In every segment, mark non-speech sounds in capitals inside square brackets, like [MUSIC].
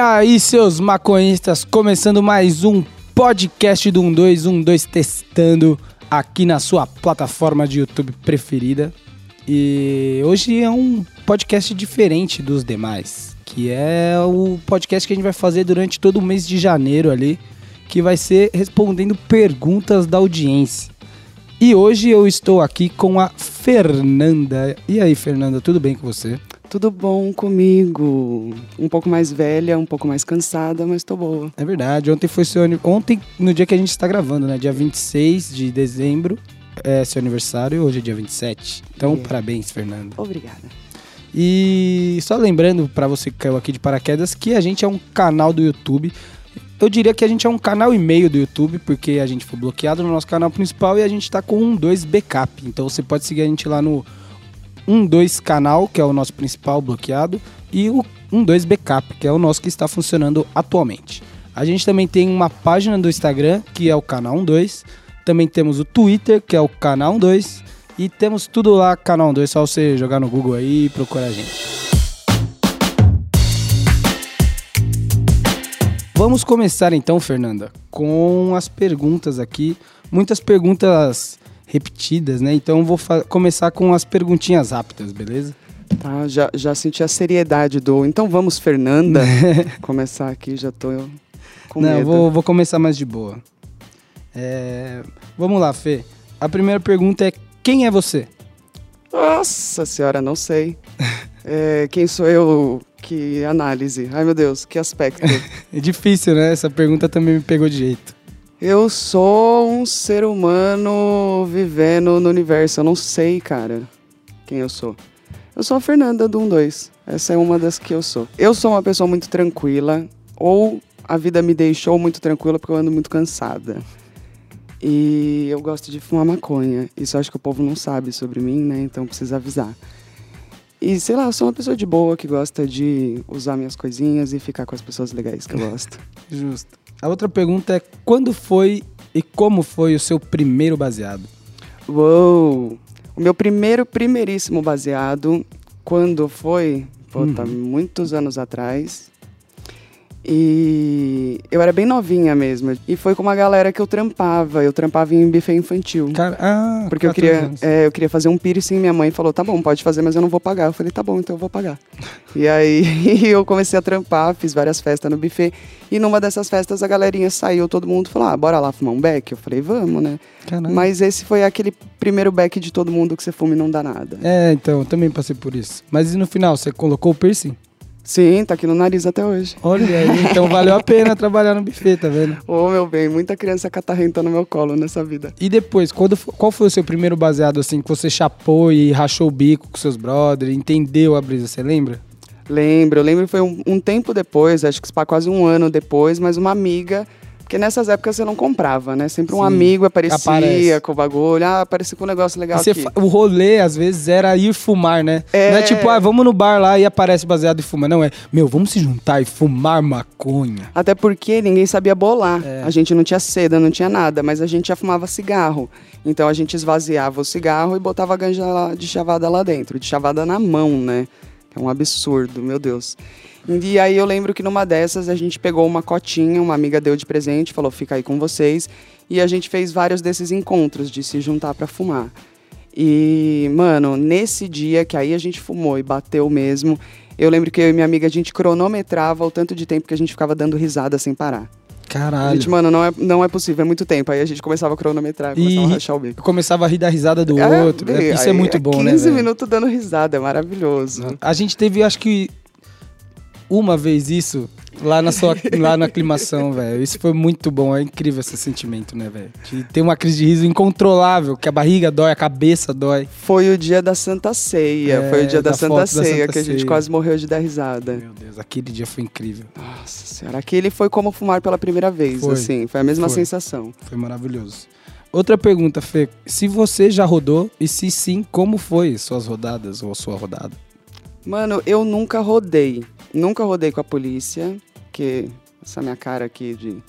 aí, seus maconhistas, começando mais um podcast do 1212 testando aqui na sua plataforma de YouTube preferida. E hoje é um podcast diferente dos demais, que é o podcast que a gente vai fazer durante todo o mês de janeiro ali, que vai ser respondendo perguntas da audiência. E hoje eu estou aqui com a Fernanda. E aí, Fernanda, tudo bem com você? Tudo bom comigo? Um pouco mais velha, um pouco mais cansada, mas tô boa. É verdade, ontem foi seu Ontem, no dia que a gente está gravando, né? Dia 26 de dezembro, é seu aniversário, hoje é dia 27. Então, Yeah. parabéns, Fernanda. Obrigada. E só lembrando para você que caiu aqui de paraquedas que a gente é um canal do YouTube. Eu diria que a gente é um canal e meio do YouTube, porque a gente foi bloqueado no nosso canal principal e a gente tá com um 2 backup. Então você pode seguir a gente lá no 12 canal, que é o nosso principal bloqueado, e o 12 backup, que é o nosso que está funcionando atualmente. A gente também tem uma página do Instagram, que é o canal 12. Também temos o Twitter, que é o canal 12. E temos tudo lá, canal 12, só você jogar no Google aí e procurar a gente. Vamos começar então, Fernanda, com as perguntas aqui. Muitas perguntas repetidas, né? Então vou começar com as perguntinhas rápidas, beleza? Tá, já, já senti a seriedade do. Então vamos, Fernanda. [LAUGHS] Começar aqui, já tô com Não, medo. vou, vou começar mais de boa. É, Vamos lá, Fê. A primeira pergunta é: quem é você? Nossa senhora, não sei. [LAUGHS] É, quem sou eu? Que análise. Ai meu Deus, que aspecto. [LAUGHS] É difícil, né? Essa pergunta também me pegou de jeito. Eu sou um ser humano vivendo no universo. Eu não sei, cara, quem eu sou. Eu sou a Fernanda do 12. Essa é uma das que eu sou. Eu sou uma pessoa muito tranquila, ou a vida me deixou muito tranquila porque eu ando muito cansada. E eu gosto de fumar maconha. Isso acho que o povo não sabe sobre mim, né? Então precisa avisar. E sei lá, eu sou uma pessoa de boa que gosta de usar minhas coisinhas e ficar com as pessoas legais que eu gosto. [LAUGHS] Justo. A outra pergunta é: quando foi e como foi o seu primeiro baseado? Uou! O meu primeiro, primeiríssimo baseado, quando foi? Pô, tá muitos anos atrás. E eu era bem novinha mesmo. E foi com uma galera que eu trampava. Eu trampava em buffet infantil. Cara, ah, Porque eu 14 queria, é, eu queria fazer um piercing minha mãe falou, tá bom, pode fazer, mas eu não vou pagar. Eu falei, tá bom, então eu vou pagar. [LAUGHS] e aí [LAUGHS] eu comecei a trampar, fiz várias festas no buffet. E numa dessas festas a galerinha saiu, todo mundo falou, ah, bora lá fumar um beck? Eu falei, vamos, né? Caralho. Mas esse foi aquele primeiro beck de todo mundo que você fuma e não dá nada. É, então, eu também passei por isso. Mas e no final, você colocou o piercing? Sim, tá aqui no nariz até hoje. Olha aí, então valeu a pena trabalhar no buffet, tá vendo? Ô, meu bem, muita criança catarrenta no meu colo nessa vida. E depois, quando, qual foi o seu primeiro baseado, assim, que você chapou e rachou o bico com seus brothers, entendeu a brisa, você lembra? Lembro, eu lembro que foi um, um tempo depois, acho que quase um ano depois, mas uma amiga. Porque nessas épocas você não comprava, né? Sempre um Sim, amigo aparecia aparece. com o bagulho. Ah, apareceu com um negócio legal você aqui. o rolê, às vezes, era ir fumar, né? É. Não é tipo, ah, vamos no bar lá e aparece baseado e fuma. Não, é, meu, vamos se juntar e fumar maconha. Até porque ninguém sabia bolar. É. A gente não tinha seda, não tinha nada, mas a gente já fumava cigarro. Então a gente esvaziava o cigarro e botava a ganja de chavada lá dentro. De chavada na mão, né? É um absurdo, meu Deus. E aí eu lembro que numa dessas a gente pegou uma cotinha, uma amiga deu de presente, falou, fica aí com vocês. E a gente fez vários desses encontros de se juntar pra fumar. E, mano, nesse dia que aí a gente fumou e bateu mesmo, eu lembro que eu e minha amiga a gente cronometrava o tanto de tempo que a gente ficava dando risada sem parar. A Caralho. gente, mano, não é, não é possível, é muito tempo. Aí a gente começava a cronometrar, começava E a rachar o bico. começava a rir da risada do É, outro. bem, Isso é aí muito bom, né? 15 velho? minutos dando risada, é maravilhoso. A gente teve, acho que, uma vez isso lá na sua lá na aclimação, [LAUGHS] velho. Isso foi muito bom, é incrível esse sentimento, né, velho? De ter uma crise de riso incontrolável, que a barriga dói, a cabeça dói. Foi o dia da Santa Ceia. É, foi o dia da, da Santa da Ceia Santa que a gente Ceia. quase morreu de dar risada. Meu Deus, aquele dia foi incrível. Nossa senhora, aquele foi como fumar pela primeira vez, Foi. assim. Foi a mesma Foi. sensação. Foi maravilhoso. Outra pergunta, Fê. Se você já rodou e se sim, como foi suas rodadas ou a sua rodada? Mano, eu nunca rodei. Nunca rodei com a polícia, que essa minha cara aqui de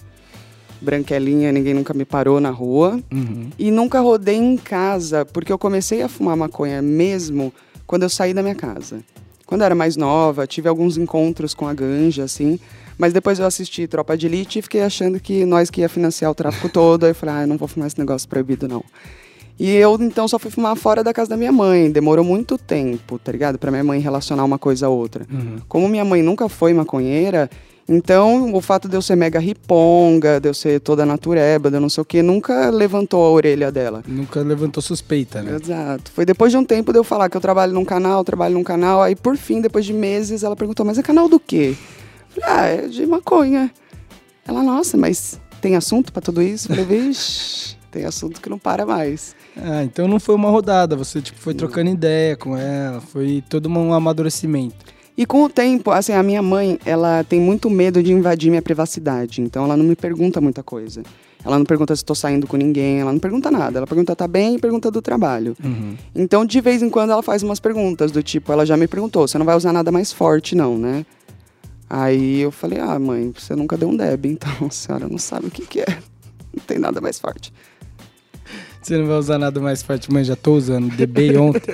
branquelinha, ninguém nunca me parou na rua. Uhum. E nunca rodei em casa, porque eu comecei a fumar maconha mesmo quando eu saí da minha casa. quando eu era mais nova, tive alguns encontros com a ganja, assim. Mas depois eu assisti Tropa de Elite e fiquei achando que nós que ia financiar o tráfico [LAUGHS] todo. Aí eu falei, ah, eu não vou fumar esse negócio proibido, não. E eu, então, só fui fumar fora da casa da minha mãe. Demorou muito tempo, tá ligado? Pra minha mãe relacionar uma coisa a outra. Uhum. Como minha mãe nunca foi maconheira, então o fato de eu ser mega riponga, de eu ser toda natureba, de eu não sei o que, nunca levantou a orelha dela. Nunca levantou suspeita, né? Exato. Foi depois de um tempo de eu falar que eu trabalho num canal, trabalho num canal, aí por fim, depois de meses, ela perguntou, mas é canal do quê? Eu falei, ah, é de maconha. Ela, nossa, mas tem assunto pra tudo isso? Eu falei, vixe, tem assunto que não para mais. Ah, então não foi uma rodada, você tipo, foi trocando ideia com ela, foi todo um amadurecimento. E com o tempo, assim, a minha mãe, ela tem muito medo de invadir minha privacidade, então ela não me pergunta muita coisa. Ela não pergunta se estou saindo com ninguém, ela não pergunta nada. Ela pergunta tá bem e pergunta do trabalho. Uhum. Então, de vez em quando, ela faz umas perguntas do tipo, ela já me perguntou, você não vai usar nada mais forte, não, né? Aí eu falei, ah, mãe, você nunca deu um deb, então a senhora não sabe o que, que é. Não tem nada mais forte. Você não vai usar nada mais forte, mãe, já tô usando, debei ontem. [LAUGHS]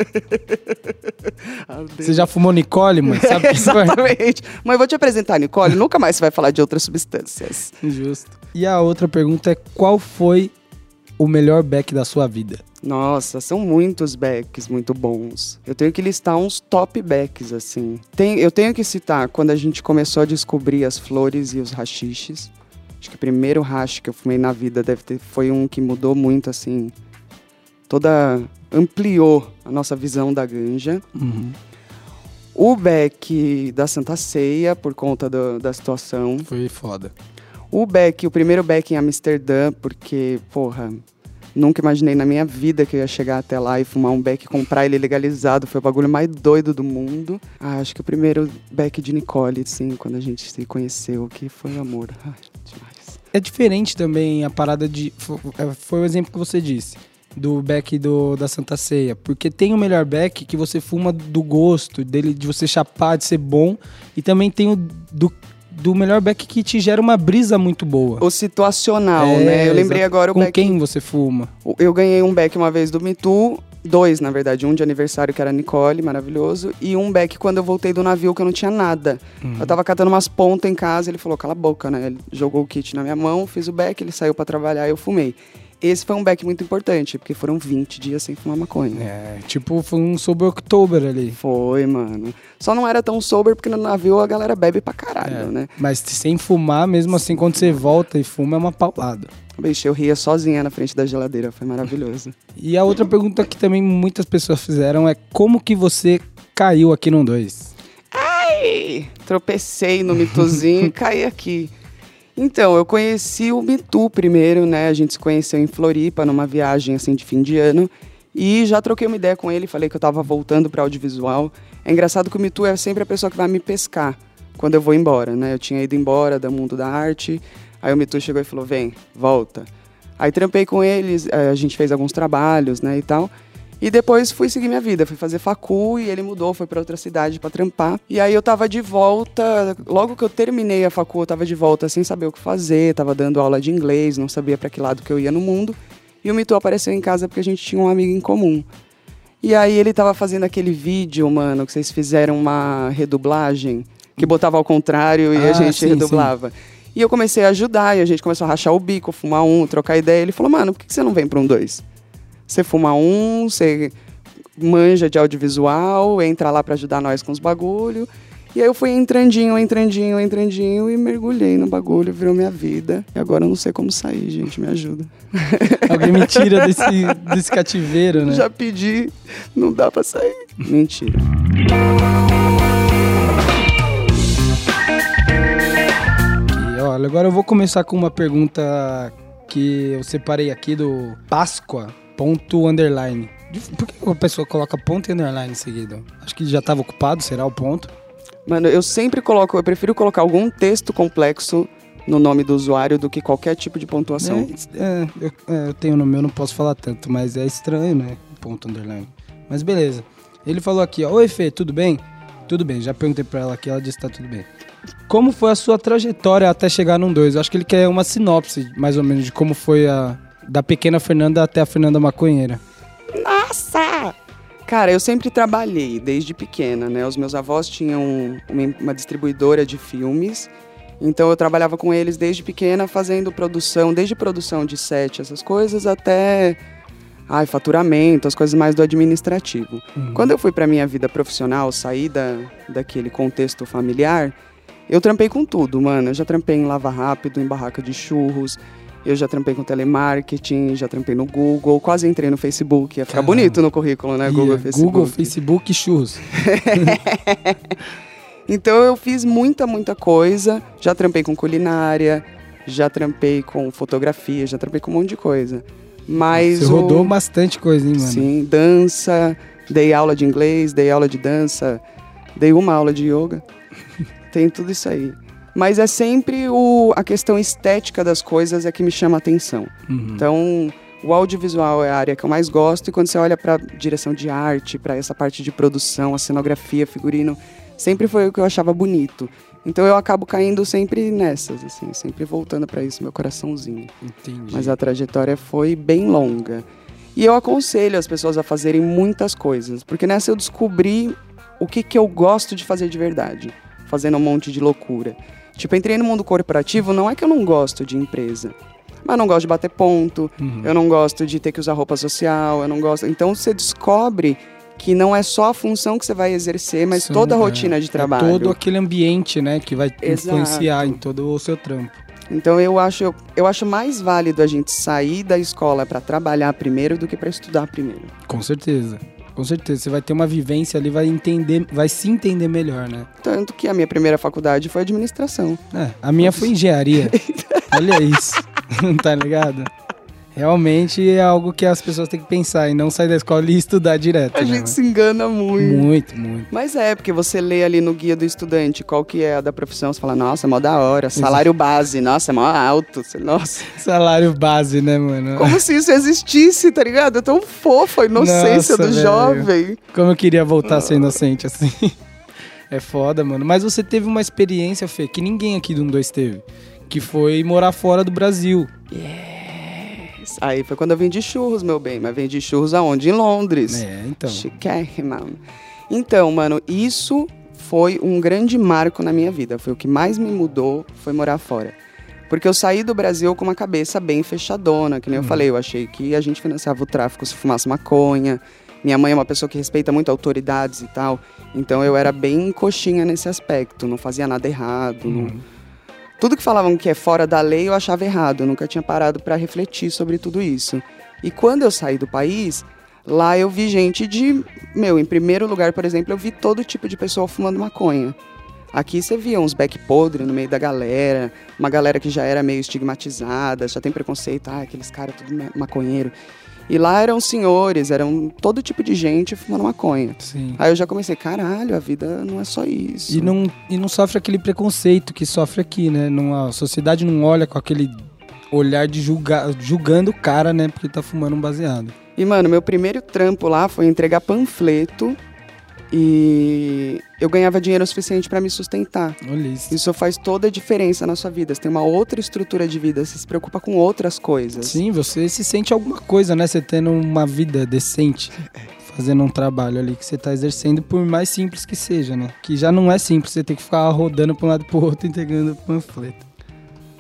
Você já fumou Nicole, mãe? Sabe o que [LAUGHS] isso é? Exatamente. Mãe, vou te apresentar Nicole, nunca mais você vai falar de outras substâncias. Justo. E a outra pergunta é, qual foi o melhor back da sua vida? Nossa, são muitos backs muito bons. Eu tenho que listar uns top backs, assim. Tem, eu tenho que citar quando a gente começou a descobrir as flores e os rachiches. Acho que o primeiro hash que eu fumei na vida deve ter, foi um que mudou muito, assim. Toda. ampliou a nossa visão da ganja. Uhum. O beck da Santa Ceia, por conta do- da situação. Foi foda. O Beck, o primeiro Beck em Amsterdã, porque, porra, nunca imaginei na minha vida que eu ia chegar até lá e fumar um Beck, comprar ele legalizado. Foi o bagulho mais doido do mundo. Ah, acho que o primeiro Beck de Nicole, sim, quando a gente se conheceu, que foi amor. Ai. É diferente também a parada de. é, Foi o exemplo que você disse. Do back do, da Santa Ceia. Porque tem o melhor back que você fuma do gosto, dele, de você chapar, de ser bom. E também tem o do, do melhor back que te gera uma brisa muito boa. O situacional, É, né? Eu lembrei exato. agora o Com Beck. quem você fuma? Eu ganhei um Beck uma vez do Too, dois, na verdade. Um de aniversário, que era a Nicole, maravilhoso. E um Beck quando eu voltei do navio, que eu não tinha nada. Eu tava catando umas pontas em casa, ele falou, cala a boca, né? Ele jogou o kit na minha mão, fiz o Beck, ele saiu pra trabalhar e eu fumei. Esse foi um Beck muito importante, porque foram 20 dias sem fumar maconha. É, tipo, foi um Sober October ali. Foi, mano. Só não era tão sober porque no navio a galera bebe pra caralho, É, né? Mas sem fumar, mesmo assim, quando você volta e fuma, é uma paulada. Bicho, eu ria sozinha na frente da geladeira, foi maravilhoso. [LAUGHS] E a outra pergunta que também muitas pessoas fizeram é como que você caiu aqui no 2? Ai, tropecei no mitozinho e [LAUGHS] caí aqui. Então, eu conheci o Mitu primeiro, né? A gente se conheceu em Floripa, numa viagem assim de fim de ano. E já troquei uma ideia com ele, falei que eu tava voltando para audiovisual. É engraçado que o Mitu é sempre a pessoa que vai me pescar quando eu vou embora, né? Eu tinha ido embora do mundo da arte. Aí o Mitu chegou e falou: "Vem, volta". Aí trampei com eles, eh, a gente fez alguns trabalhos, né, e tal. E depois fui seguir minha vida, fui fazer facu e ele mudou, foi para outra cidade para trampar. E aí eu tava de volta, logo que eu terminei a facu, eu tava de volta sem saber o que fazer, tava dando aula de inglês, não sabia para que lado que eu ia no mundo. E o Mitu apareceu em casa porque a gente tinha um amigo em comum. E aí ele tava fazendo aquele vídeo, mano, que vocês fizeram uma redublagem, que botava ao contrário e a Ah, gente sim, redublava. E eu comecei a ajudar, e a gente começou a rachar o bico, fumar um, trocar ideia. Ele falou, mano, por que você não vem pra um dois? Você fuma um, você manja de audiovisual, entra lá pra ajudar nós com os bagulho. E aí eu fui entrandinho, entrandinho, entrandinho e mergulhei no bagulho, virou minha vida. E agora eu não sei como sair, gente, me ajuda. [LAUGHS] Alguém me tira desse, desse cativeiro, né? Já pedi, não dá pra sair. Mentira. Olha, agora eu vou começar com uma pergunta que eu separei aqui do Páscoa, ponto underline. De- Por que a pessoa coloca ponto e underline em seguida? Acho que já estava ocupado, será o ponto? Mano, eu sempre coloco, eu prefiro colocar algum texto complexo no nome do usuário do que qualquer tipo de pontuação. É, é, eu, é, eu tenho no meu, não posso falar tanto, mas é estranho, né? Ponto underline. Mas beleza. Ele falou aqui, ó, Oi Fê, tudo bem? Tudo bem, já perguntei pra ela aqui, ela disse que tá tudo bem. Como foi a sua trajetória até chegar num 2? Eu acho que ele quer uma sinopse, mais ou menos, de como foi a. Da pequena Fernanda até a Fernanda Maconheira. Nossa! Cara, eu sempre trabalhei desde pequena, né? Os meus avós tinham uma, uma distribuidora de filmes, então eu trabalhava com eles desde pequena fazendo produção, desde produção de set, essas coisas, até ai, faturamento, as coisas mais do administrativo. Uhum. Quando eu fui para minha vida profissional, saí da, daquele contexto familiar, eu trampei com tudo, mano. Eu já trampei em Lava Rápido, em barraca de churros, eu já trampei com telemarketing, já trampei no Google, quase entrei no Facebook. Ia ficar Caramba. bonito no currículo, né? Google, Ia, Facebook. Google, Facebook e churros. [LAUGHS] Então eu fiz muita, muita coisa. Já trampei com culinária, já trampei com fotografia, já trampei com um monte de coisa. Mas Você o- rodou bastante coisa, hein, mano? Sim, dança, dei aula de inglês, dei aula de dança, dei uma aula de yoga. Tem tudo isso aí. Mas é sempre o, a questão estética das coisas é que me chama a atenção. Uhum. Então, o audiovisual é a área que eu mais gosto e quando você olha para direção de arte, para essa parte de produção, a cenografia, figurino, sempre foi o que eu achava bonito. Então eu acabo caindo sempre nessas, assim, sempre voltando para isso, meu coraçãozinho. Entendi. Mas a trajetória foi bem longa. E eu aconselho as pessoas a fazerem muitas coisas, porque nessa eu descobri o que, que eu gosto de fazer de verdade, fazendo um monte de loucura. Tipo, entrei no mundo corporativo, não é que eu não gosto de empresa, mas eu não gosto de bater ponto, Uhum. eu não gosto de ter que usar roupa social, eu não gosto. Então você descobre que não é só a função que você vai exercer, mas São- toda a é, rotina de é trabalho. todo aquele ambiente, né, que vai Exato. influenciar em todo o seu trampo. Então eu acho, eu acho mais válido a gente sair da escola para trabalhar primeiro do que para estudar primeiro. Com certeza. Com certeza. Você vai ter uma vivência ali, vai entender, vai se entender melhor, né? Tanto que a minha primeira faculdade foi administração. É, a minha foi engenharia. [LAUGHS] Olha isso. [LAUGHS] tá ligado? Realmente é algo que as pessoas têm que pensar e não sair da escola e estudar direto. A né, gente se engana muito. Muito, muito. Mas é, porque você lê ali no guia do estudante qual que é a da profissão, você fala, nossa, é mó da hora, salário base, nossa, é mó alto, nossa. Salário base, né, mano? Como se isso existisse, tá ligado? É tão fofo a inocência Nossa, do velho. jovem. Como eu queria voltar a ser inocente assim. [LAUGHS] É foda, mano. Mas você teve uma experiência, Fê, que ninguém aqui do 12 teve. Que foi morar fora do Brasil. Aí foi quando eu vendi churros, meu bem, mas vendi churros aonde? Em Londres. É, então. Chiquérrima. Então, mano, isso foi um grande marco na minha vida. Foi o que mais me mudou, foi morar fora. Porque eu saí do Brasil com uma cabeça bem fechadona, que nem eu falei. Eu achei que a gente financiava o tráfico se fumasse maconha. Minha mãe é uma pessoa que respeita muito autoridades e tal. Então eu era bem coxinha nesse aspecto. Não fazia nada errado. não- Tudo que falavam que é fora da lei eu achava errado. Eu nunca tinha parado para refletir sobre tudo isso. E quando eu saí do país, lá eu vi gente de. Meu, em primeiro lugar, por exemplo, eu vi todo tipo de pessoa fumando maconha. Aqui você via uns back podre no meio da galera, uma galera que já era meio estigmatizada, já tem preconceito, ah, aqueles caras tudo ma- maconheiro. E lá eram senhores, eram todo tipo de gente fumando maconha. Sim. Aí eu já comecei, caralho, a vida não é só isso. E não, e não sofre aquele preconceito que sofre aqui, né? Não, a sociedade não olha com aquele olhar de julgar, julgando o cara, né? Porque tá fumando um baseado. E, mano, meu primeiro trampo lá foi entregar panfleto e eu ganhava dinheiro suficiente pra me sustentar. Olha isso. Isso faz toda a diferença na sua vida. Você tem uma outra estrutura de vida, você se preocupa com outras coisas. Sim, você se sente alguma coisa, né? Você tendo uma vida decente, [LAUGHS] fazendo um trabalho ali que você tá exercendo, por mais simples que seja, né? Que já não é simples, você tem que ficar rodando pra um lado e pro outro [LAUGHS] entregando panfleto.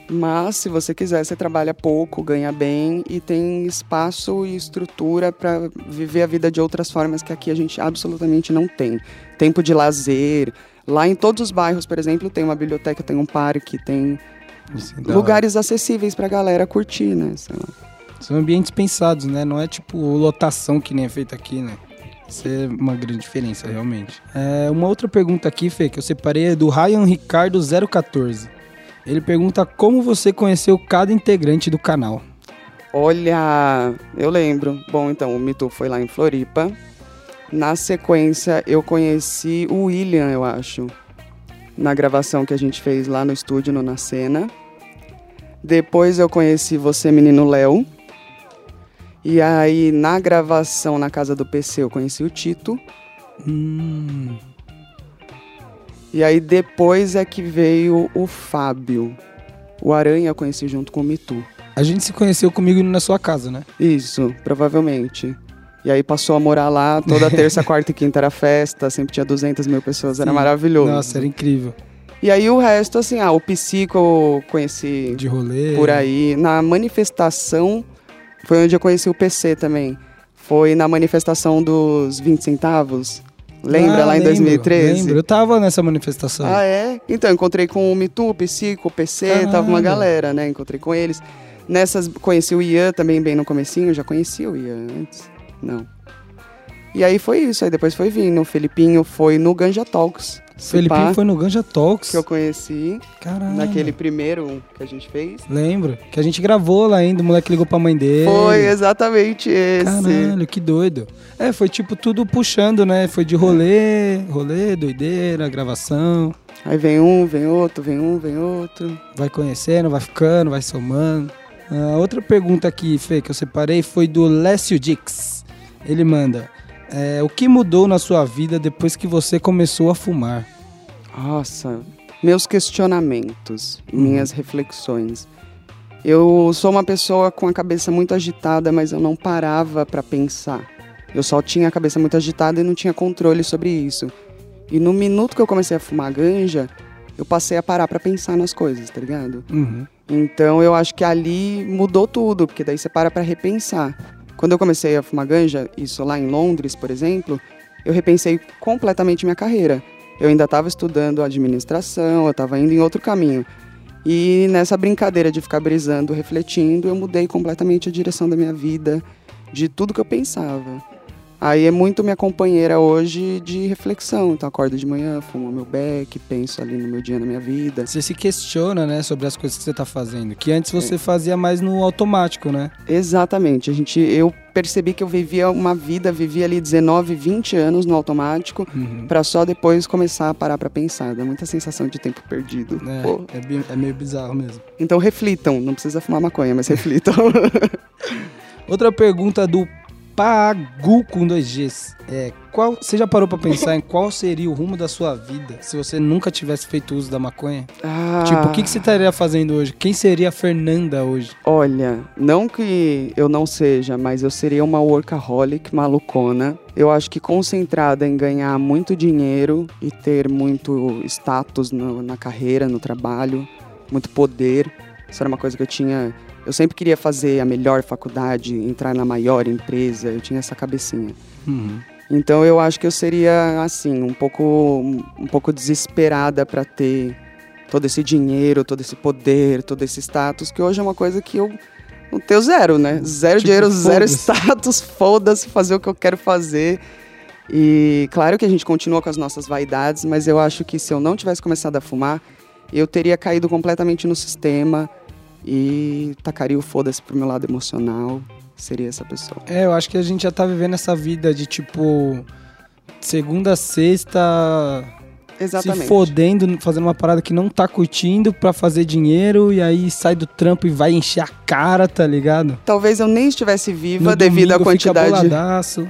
Mas, se você quiser, você trabalha pouco, ganha bem e tem espaço e estrutura pra viver a vida de outras formas que aqui a gente absolutamente não tem. Tempo de lazer. Lá em todos os bairros, por exemplo, tem uma biblioteca, tem um parque, tem lugares acessíveis pra galera curtir, né? São ambientes pensados, né? Não é tipo lotação que nem é feito aqui, né? Isso é uma grande diferença, realmente. É, uma outra pergunta aqui, Fê, que eu separei é do Ryan Ricardo 014. Ele pergunta como você conheceu cada integrante do canal. Olha, eu lembro. Bom, então, o Mitu foi lá em Floripa. Na sequência, eu conheci o William, eu acho. Na gravação que a gente fez lá no estúdio, no Na Cena. Depois eu conheci você, menino Léo. E aí, na gravação na casa do PC, eu conheci o Tito. Hum, E aí, depois é que veio o Fábio. O Aranha eu conheci junto com o Mitu. a gente se conheceu comigo na sua casa, né? Isso, provavelmente. E aí passou a morar lá, toda terça, [LAUGHS] quarta e quinta era festa, sempre tinha 200 mil pessoas, era Sim. maravilhoso. Nossa, era incrível. E aí o resto, assim, ah, o psico eu conheci De rolê. por aí. Na manifestação, foi onde eu conheci o PC também. Foi na manifestação dos 20 centavos. Lembra Ah, lá em lembro, 2013? Lembro, eu tava nessa manifestação. Ah, é? Então, encontrei com o Mitu, o Psico, o PC, tava uma galera, né? Encontrei com eles. Nessas, conheci o Ian também bem no comecinho, já conhecia o Ian antes? Não. E aí foi isso, aí depois foi vindo. O Felipinho foi no Ganja Talks. Felipinho pá, foi no Ganja Talks. Que eu conheci, Caralho. naquele primeiro que a gente fez. Lembro. Que a gente gravou lá ainda, o moleque ligou pra mãe dele. Foi exatamente esse. Caralho, que doido. É, foi tipo tudo puxando, né? Foi de rolê, rolê, doideira, gravação. Aí vem um, vem outro, vem um, vem outro. Vai conhecendo, vai ficando, vai somando. Ah, outra pergunta aqui, Fê, que eu separei foi do Lécio Dix. Ele manda: é, O que mudou na sua vida depois que você começou a fumar? Nossa, meus questionamentos, Uhum. minhas reflexões. Eu sou uma pessoa com a cabeça muito agitada, mas eu não parava pra pensar. Eu só tinha a cabeça muito agitada e não tinha controle sobre isso. E no minuto que eu comecei a fumar ganja, eu passei a parar pra pensar nas coisas, tá ligado? Uhum. Então eu acho que ali mudou tudo, porque daí você para pra repensar. Quando eu comecei a fumar ganja, isso lá em Londres, por exemplo, eu repensei completamente minha carreira. Eu ainda estava estudando administração, eu estava indo em outro caminho. E nessa brincadeira de ficar brisando, refletindo, eu mudei completamente a direção da minha vida, de tudo que eu pensava. Aí é muito minha companheira hoje de reflexão. Então acordo de manhã, fumo meu beck, penso ali no meu dia, na minha vida. Você se questiona, né, sobre as coisas que você tá fazendo. Que antes É. você fazia mais no automático, né? Exatamente. A gente, eu percebi que eu vivia uma vida, vivia ali 19, 20 anos no automático, Uhum. pra só depois começar a parar pra pensar. Dá muita sensação de tempo perdido. É, é, é meio bizarro mesmo. Então reflitam, não precisa fumar maconha, mas reflitam. [LAUGHS] Outra pergunta do Pagu com dois Gs. É, qual, você já parou pra pensar em qual seria o rumo da sua vida se você nunca tivesse feito uso da maconha? Ah, Tipo, o que, que você estaria fazendo hoje? Quem seria a Fernanda hoje? Olha, não que eu não seja, mas eu seria uma workaholic malucona. Eu acho que concentrada em ganhar muito dinheiro e ter muito status no- na carreira, no trabalho, muito poder. Isso era uma coisa que eu tinha. Eu sempre queria fazer a melhor faculdade, entrar na maior empresa. Eu tinha essa cabecinha. Uhum. Então eu acho que eu seria assim, um pouco um pouco desesperada para ter todo esse dinheiro, todo esse poder, todo esse status, que hoje é uma coisa que eu não tenho zero, né? Zero Tipo, dinheiro, zero status, [LAUGHS] foda-se fazer o que eu quero fazer. E claro que a gente continua com as nossas vaidades, mas eu acho que se eu não tivesse começado a fumar, eu teria caído completamente no sistema e tacaria o foda-se pro meu lado emocional. Seria essa pessoa. É, eu acho que a gente já tá vivendo essa vida de tipo. Segunda a sexta. Exatamente. Se fodendo, fazendo uma parada que não tá curtindo pra fazer dinheiro e aí sai do trampo e vai encher a cara, tá ligado? Talvez eu nem estivesse viva No devido à fica quantidade, boladaço.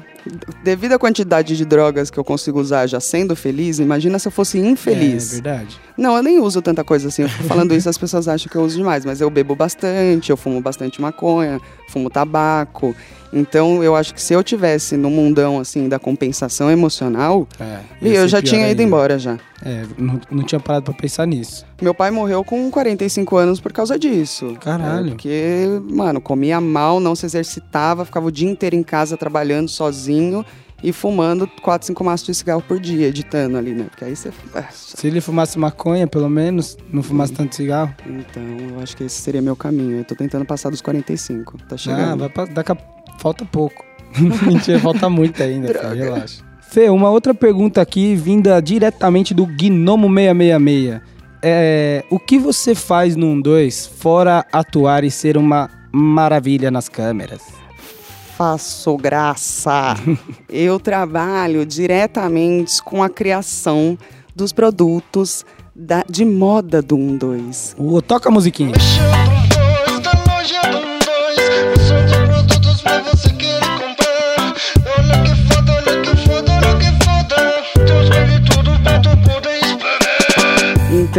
Devido à quantidade de drogas que eu consigo usar já sendo feliz. Imagina se eu fosse É infeliz. verdade. não, eu nem uso tanta coisa assim. Falando isso, as pessoas acham que eu uso demais, mas eu bebo bastante, eu fumo bastante maconha, fumo tabaco. Então, eu acho que se eu tivesse no mundão assim da compensação emocional, É, e eu já tinha ido ainda. embora já. É, não, não tinha parado pra pensar nisso. Meu pai morreu com 45 anos por causa disso. Caralho. É, porque, mano, comia mal, não se exercitava, ficava o dia inteiro em casa trabalhando sozinho e fumando 4, 5 maços de cigarro por dia, editando ali, né? Porque aí você. Se ele fumasse maconha, pelo menos, não fumasse tanto cigarro. Então, eu acho que esse seria meu caminho. Eu tô tentando passar dos 45. Tá Ah, chegando. vai pra, daqui a, falta pouco. [LAUGHS] Mentira, falta muito ainda, relaxa. Fê, uma outra pergunta aqui, vinda diretamente do Gnomo 666. É, o que você faz no 2 fora atuar e ser uma maravilha nas câmeras? Faço graça. [LAUGHS] eu trabalho diretamente com a criação dos produtos da- de moda do 12. Ô, toca a musiquinha.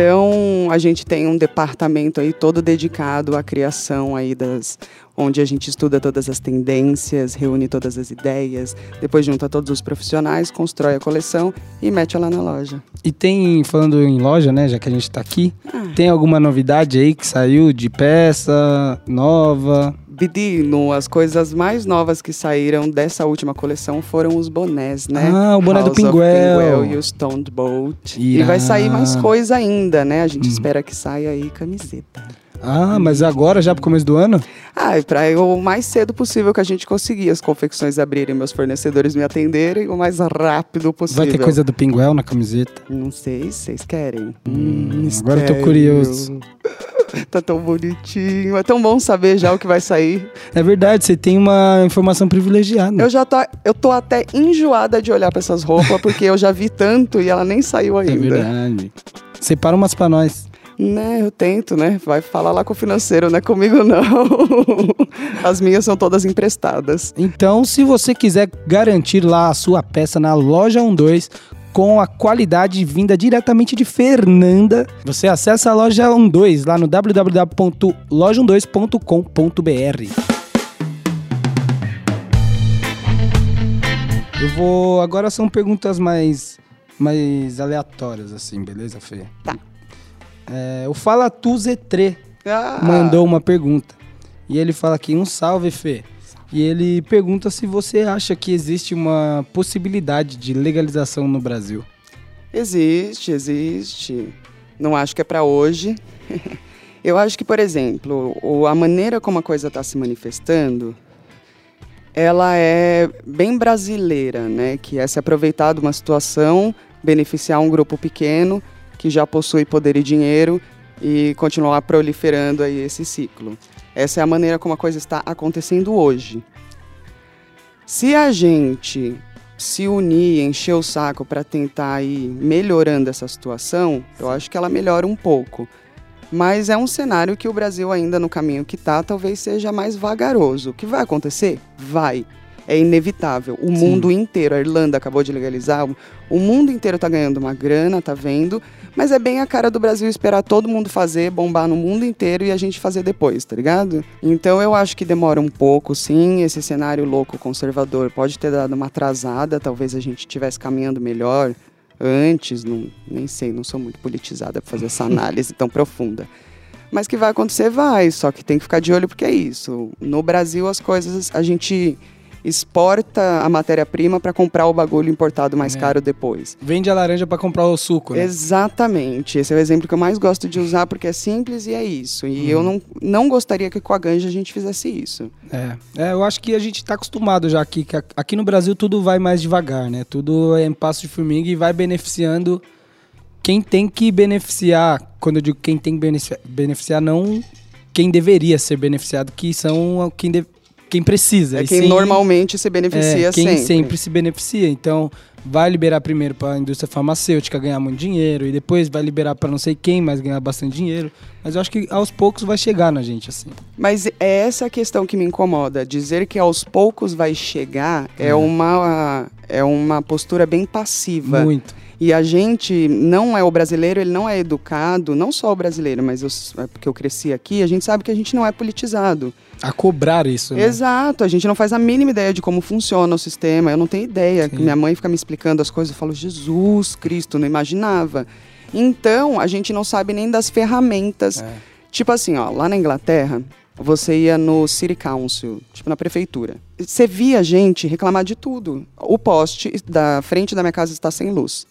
Então, a gente tem um departamento aí todo dedicado à criação aí das onde a gente estuda todas as tendências, reúne todas as ideias, depois junta todos os profissionais, constrói a coleção e mete ela na loja. E tem, falando em loja, né, já que a gente tá aqui, Ah. tem alguma novidade aí que saiu de peça nova? Bidino, as coisas mais novas que saíram dessa última coleção foram os bonés, né? Ah, o boné do House of Pinguel. Pinguel e o Stoned Boat. E vai sair mais coisa ainda, né? A gente Hum. espera que saia aí camiseta. Ah, mas agora, já pro começo do ano? Ah, e pra o mais cedo possível que a gente conseguir as confecções abrirem, meus fornecedores me atenderem, o mais rápido possível. Vai ter coisa do Pinguel na camiseta? Não sei se vocês querem. Hum, agora eu tô curioso. Tá tão bonitinho. É tão bom saber já o que vai sair. É verdade, você tem uma informação privilegiada. Eu já tô, eu tô até enjoada de olhar pra essas roupas, porque eu já vi tanto e ela nem saiu É ainda. verdade. Separa umas pra nós. né, eu tento, né? Vai falar lá com o financeiro, não é comigo não. [LAUGHS] As minhas são todas emprestadas. Então, se você quiser garantir lá a sua peça na loja 12 com a qualidade vinda diretamente de Fernanda, você acessa a loja 12 lá no www.loja12.com.br. Eu vou. Agora são perguntas mais, mais aleatórias, assim, beleza, Fê? Tá. É, o Fala Tu Z3 Ah, mandou uma pergunta. E ele fala aqui, um salve, Fê. E ele pergunta se você acha que existe uma possibilidade de legalização no Brasil. Existe, existe. Não acho que é pra hoje. [LAUGHS] Eu acho que, por exemplo, a maneira como a coisa está se manifestando, ela é bem brasileira, né? Que é se aproveitar de uma situação, beneficiar um grupo pequeno que já possui poder e dinheiro e continuar proliferando aí esse ciclo. Essa é a maneira como a coisa está acontecendo hoje. Se a gente se unir, encher o saco para tentar ir melhorando essa situação, eu acho que ela melhora um pouco. Mas é um cenário que o Brasil ainda no caminho que tá, talvez seja mais vagaroso. O que vai acontecer? Vai. É inevitável. O Sim. mundo inteiro, a Irlanda acabou de legalizar, o- mundo inteiro tá ganhando uma grana, tá vendo? Mas é bem a cara do Brasil esperar todo mundo fazer, bombar no mundo inteiro e a gente fazer depois, tá ligado? Então eu acho que demora um pouco, sim. Esse cenário louco conservador pode ter dado uma atrasada, talvez a gente estivesse caminhando melhor antes, não, nem sei, não sou muito politizada para fazer essa [LAUGHS] análise tão profunda. Mas que vai acontecer, vai, só que tem que ficar de olho porque é isso. No Brasil as coisas, a gente exporta a matéria-prima para comprar o bagulho importado mais É. caro depois. Vende a laranja pra comprar o suco, né? Exatamente. Esse é o exemplo que eu mais gosto de usar porque é simples e é isso. E eu não, não gostaria que com a ganja a gente fizesse isso. É. É, eu acho que a gente tá acostumado já aqui, que aqui no Brasil tudo vai mais devagar, né? Tudo é em passo de formiga e vai beneficiando quem tem que beneficiar. Quando eu digo quem tem que beneficiar, beneficiar não quem deveria ser beneficiado, que são quem, de- quem precisa. É quem sim- normalmente se beneficia é, quem sempre. sempre. se beneficia. Então, vai liberar primeiro para a indústria farmacêutica ganhar muito dinheiro e depois vai liberar para não sei quem, mas ganhar bastante dinheiro. Mas eu acho que aos poucos vai chegar na gente assim. Mas é essa a questão que me incomoda. Dizer que aos poucos vai chegar é, uma, é uma postura bem passiva. Muito. E a gente não é o brasileiro, ele não é educado, não só o brasileiro, mas eu, é porque eu cresci aqui, a gente sabe que a gente não é politizado. A cobrar isso. né? Exato, a gente não faz a mínima ideia de como funciona o sistema, eu não tenho ideia. Sim. Minha mãe fica me explicando as coisas, eu falo, Jesus Cristo, não imaginava. Então, a gente não sabe nem das ferramentas. É. Tipo assim, ó, lá na Inglaterra, você ia no City Council, tipo na prefeitura. Você via gente reclamar de tudo. O poste da frente da minha casa está sem luz.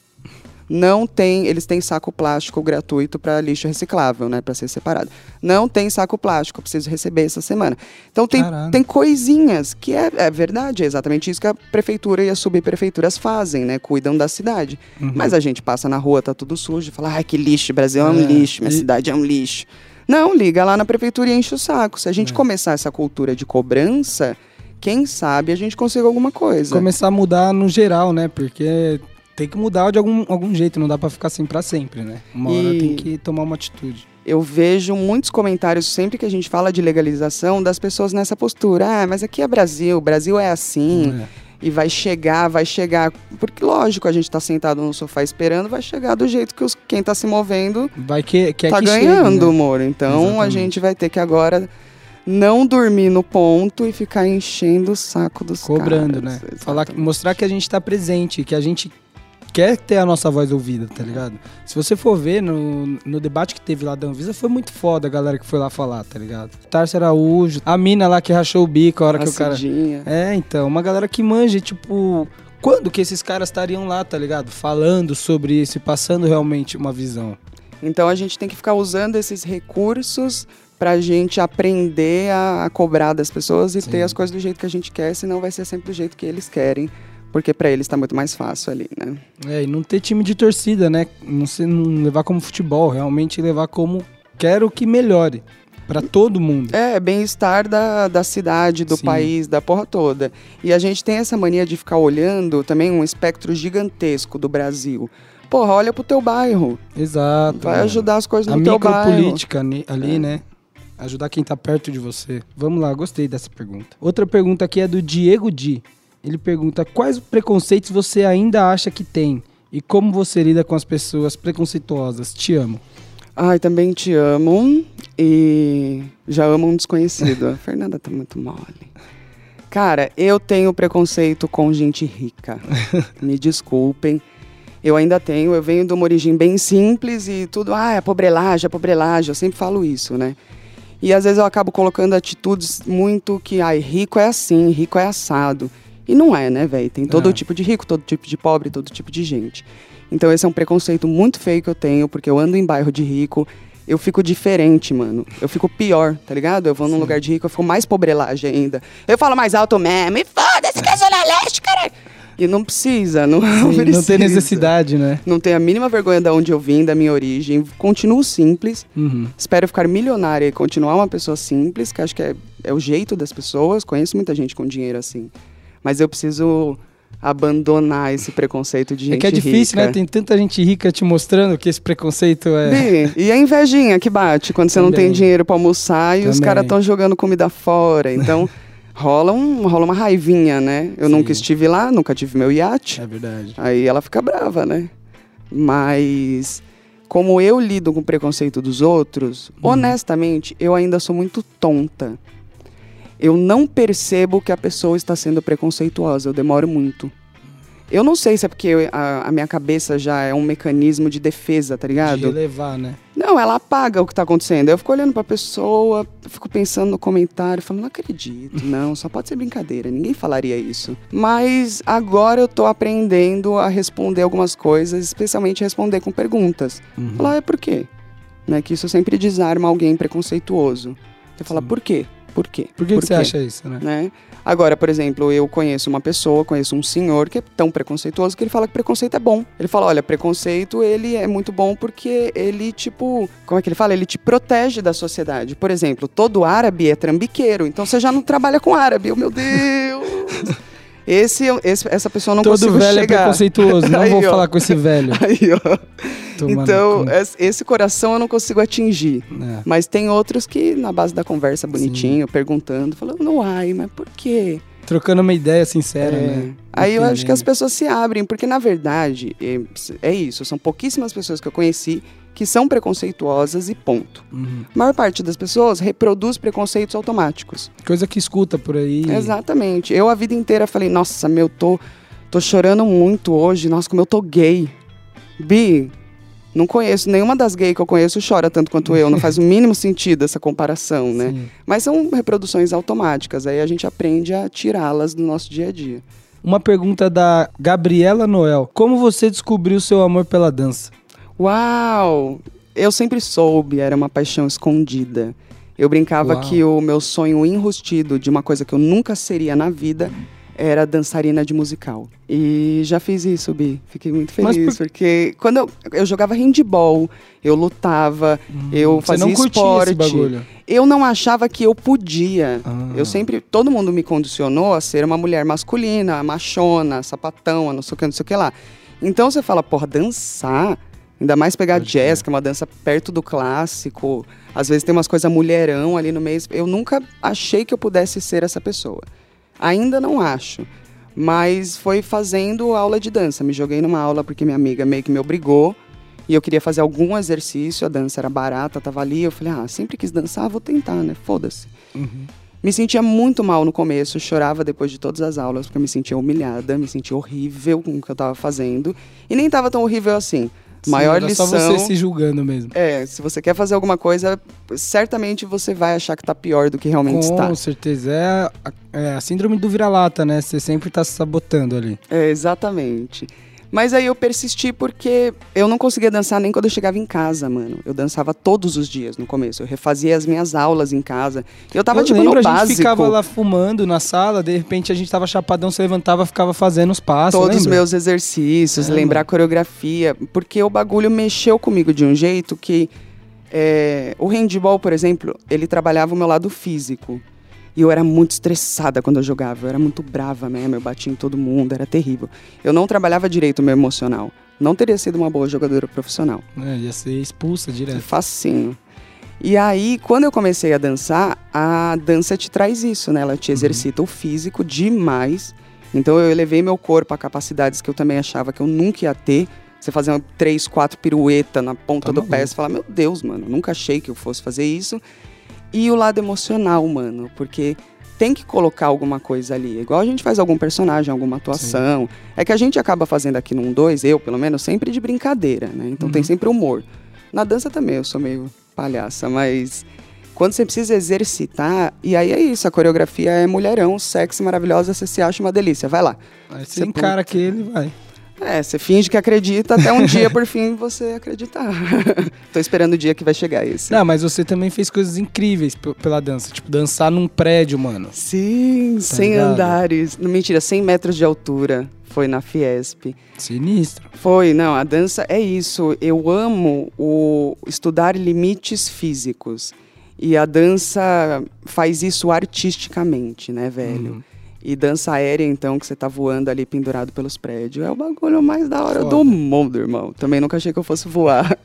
Não tem, eles têm saco plástico gratuito para lixo reciclável, né, para ser separado. Não tem saco plástico, preciso receber essa semana. Então tem, tem coisinhas que é, é verdade, é exatamente isso que a prefeitura e as subprefeituras fazem, né, cuidam da cidade. Uhum. Mas a gente passa na rua, tá tudo sujo, fala, ai que lixo, Brasil é um É, lixo, minha e- cidade é um lixo. Não, liga lá na prefeitura e enche o saco. Se a gente É. começar essa cultura de cobrança, quem sabe a gente consiga alguma coisa. Começar a mudar no geral, né? Porque tem que mudar de algum, algum jeito, não dá pra ficar assim pra sempre, né? Uma hora E- tem que tomar uma atitude. Eu vejo muitos comentários sempre que a gente fala de legalização das pessoas nessa postura. Ah, mas aqui é Brasil, Brasil é assim. É. E vai chegar, vai chegar. Porque, lógico, a gente tá sentado no sofá esperando, vai chegar do jeito que os, quem tá se movendo Vai que, que é tá que ganhando, chegue, né? amor. Então a Exatamente. gente vai ter que agora não dormir no ponto e ficar enchendo o saco dos Cobrando, caras. né? Falar, mostrar que a gente tá presente, que a gente quer ter a nossa voz ouvida, tá ligado? Se você for ver no, no debate que teve lá da Anvisa, foi muito foda a galera que foi lá falar, tá ligado? Tarso Araújo, a mina lá que rachou o bico a hora que o cara. É, então, uma galera que manja, tipo, quando que esses caras estariam lá, tá ligado? Falando sobre isso e passando realmente uma visão. Então a gente tem que ficar usando esses recursos pra gente aprender a, a cobrar das pessoas e Sim. ter as coisas do jeito que a gente quer, senão vai ser sempre do jeito que eles querem, porque pra eles tá muito mais fácil ali, né? É, e não ter time de torcida, né? Não, ser, não levar como futebol, realmente levar como quero que melhore. Pra todo mundo. É, bem-estar da, da cidade, do Sim. país, da porra toda. E a gente tem essa mania de ficar olhando também um espectro gigantesco do Brasil. Porra, olha pro teu bairro. Exato. Vai mano. ajudar as coisas A no teu bairro. micropolítica ni- ali, É. né? Ajudar quem tá perto de você. Vamos lá, gostei dessa pergunta. Outra pergunta aqui é do Diego Di. Ele pergunta: quais preconceitos você ainda acha que tem? E como você lida com as pessoas preconceituosas? Te amo. Ai, também te amo. E já amo um desconhecido. [LAUGHS] A Fernanda tá muito mole. Cara, eu tenho preconceito com gente rica. [LAUGHS] Me desculpem. Eu ainda tenho, eu venho de uma origem bem simples e tudo, ah, é pobrelagem, é pobrelagem, eu sempre falo isso, né? E às vezes eu acabo colocando atitudes muito que, ai, rico é assim, rico é assado. E não é, né, velho? Tem todo É. tipo de rico, todo tipo de pobre, todo tipo de gente. Então esse é um preconceito muito feio que eu tenho, porque eu ando em bairro de rico, eu fico diferente, mano. Eu fico pior, tá ligado? Eu vou num lugar de rico, eu fico mais pobrelagem ainda. Eu falo mais alto mesmo, e foda-se que é Zona Leste, caralho! E não precisa, não, não Sim, precisa. não tem necessidade, né? Não tenho a mínima vergonha de onde eu vim, da minha origem. Continuo simples. Uhum. Espero ficar milionária e continuar uma pessoa simples, que acho que é, é o jeito das pessoas. Conheço muita gente com dinheiro assim. Mas eu preciso abandonar esse preconceito de gente É que é difícil, rica. né? Tem tanta gente rica te mostrando que esse preconceito é. Bi, e a invejinha que bate quando você não Também. tem dinheiro pra almoçar e os Também. caras estão jogando comida fora. Então, [LAUGHS] rola, um, rola uma raivinha, né? Eu Sim. nunca estive lá, nunca tive meu iate. É verdade. Aí ela fica brava, né? Mas como eu lido com o preconceito dos outros, Uhum. honestamente, eu ainda sou muito tonta. Eu não percebo que a pessoa está sendo preconceituosa, eu demoro muito. Eu não sei se é porque eu- a, a minha cabeça já é um mecanismo de defesa, tá De ligado? levar, né? Não, ela apaga o que tá acontecendo. Eu fico olhando pra pessoa, fico pensando no comentário, falando, não acredito, [LAUGHS] não, só pode ser brincadeira, ninguém falaria isso. Mas agora eu tô aprendendo a responder algumas coisas, especialmente responder com perguntas. Uhum. Falar, é por quê? Né, que isso sempre desarma alguém preconceituoso. Você fala, Sim. por quê? Por quê? Por que, que você acha isso, né? né? Agora, por exemplo, eu conheço uma pessoa, conheço um senhor que é tão preconceituoso que ele fala que preconceito é bom. Ele fala, olha, preconceito ele é muito bom porque ele, tipo, como é que ele fala? Ele te protege da sociedade. Por exemplo, todo árabe é trambiqueiro, então você já não trabalha com árabe. Eu, meu Deus! [LAUGHS] Esse, esse- essa pessoa não Todo consigo velho é chegar. preconceituoso. Não [LAUGHS] Aí, vou ó. falar com esse velho. [LAUGHS] Aí, ó. Então, esse coração eu não consigo atingir. É. Mas tem outros que, na base da conversa bonitinho, perguntando, falando, uai, mas por quê? Trocando uma ideia sincera, É. né? Aí eu acho que as pessoas se abrem, porque na verdade é, é isso, são pouquíssimas pessoas que eu conheci que são preconceituosas e ponto. Uhum. A maior parte das pessoas reproduz preconceitos automáticos. Coisa que escuta por aí. Exatamente. Eu a vida inteira falei, nossa, meu, tô, tô chorando muito hoje, nossa, como eu tô gay. Bi, não conheço, nenhuma das gays que eu conheço chora tanto quanto eu, não faz o mínimo [LAUGHS] sentido essa comparação, né? Sim. Mas são reproduções automáticas, aí a gente aprende a tirá-las do nosso dia a dia. Uma pergunta da Gabriela Noel. Como você descobriu seu amor pela dança? Uau! Eu sempre soube, era uma paixão escondida. Eu brincava Uau. que o meu sonho enrustido de uma coisa que eu nunca seria na vida era dançarina de musical. E já fiz isso, Bi. Fiquei muito feliz, por- porque quando eu, eu jogava handball, eu lutava, eu Você fazia esporte. esse bagulho? Eu não achava que eu podia. Ah. Eu sempre, todo mundo me condicionou a ser uma mulher masculina, machona, sapatão, não sei o que, não sei o que lá. Então você fala, porra, dançar, ainda mais pegar Pode jazz, que é uma dança perto do clássico, às vezes tem umas coisas mulherão ali no meio. Eu nunca achei que eu pudesse ser essa pessoa. Ainda não acho. Mas foi fazendo aula de dança. Me joguei numa aula porque minha amiga meio que me obrigou. E eu queria fazer algum exercício, a dança era barata, tava ali. Eu falei, ah, sempre quis dançar, vou tentar, né? Foda-se. Me sentia muito mal no começo, chorava depois de todas as aulas, porque eu me sentia humilhada, me sentia horrível com o que eu tava fazendo. E nem tava tão horrível assim. Maior Sim, era lição. só você se julgando mesmo. É, se você quer fazer alguma coisa, certamente você vai achar que tá pior do que realmente está. Com certeza. É a, é a síndrome do vira-lata, né? Você sempre tá se sabotando ali. É, exatamente. Mas aí eu persisti porque eu não conseguia dançar nem quando eu chegava em casa, mano. Eu dançava todos os dias no começo. Eu refazia as minhas aulas em casa. Eu tava eu tipo lembro, no a gente básico. ficava lá fumando na sala, de repente a gente tava chapadão, se levantava, ficava fazendo os passos, todos os meus exercícios, É, lembrar a coreografia, porque o bagulho mexeu comigo de um jeito que é, o handball, por exemplo, ele trabalhava o meu lado físico. E eu era muito estressada quando eu jogava, eu era muito brava mesmo, eu batia em todo mundo, era terrível. Eu não trabalhava direito o meu emocional. Não teria sido uma boa jogadora profissional. É, ia ser expulsa direto. Facinho. E aí, quando eu comecei a dançar, a dança te traz isso, né? Ela te exercita o físico demais. Então eu elevei meu corpo a capacidades que eu também achava que eu nunca ia ter. Você fazer uma, três, quatro pirueta na ponta Tá do pé, você fala, meu Deus, mano, nunca achei que eu fosse fazer isso. E o lado emocional, mano, porque tem que colocar alguma coisa ali. Igual a gente faz algum personagem, alguma atuação. É que a gente acaba fazendo aqui num dois, eu pelo menos, sempre de brincadeira, né? Então tem sempre humor. Na dança também eu sou meio palhaça, mas quando você precisa exercitar, e aí é isso, a coreografia é mulherão, sexy, maravilhosa, você se acha uma delícia, vai lá. Aí você Você encara aquele vai. É, você finge que acredita até um dia, por fim, você acreditar. [LAUGHS] Tô esperando o dia que vai chegar esse. Não, mas você também fez coisas incríveis pela dança. Tipo, dançar num prédio, mano. Sim, 100 ligado? andares. Não, mentira, 100 metros de altura. Foi na Fiesp. Sinistro. Foi, não, a dança é isso. Eu amo o estudar limites físicos. E a dança faz isso artisticamente, né, velho? Uhum. E dança aérea, então, que você tá voando ali pendurado pelos prédios, é o bagulho mais da hora Foda. do mundo, irmão. Também nunca achei que eu fosse voar.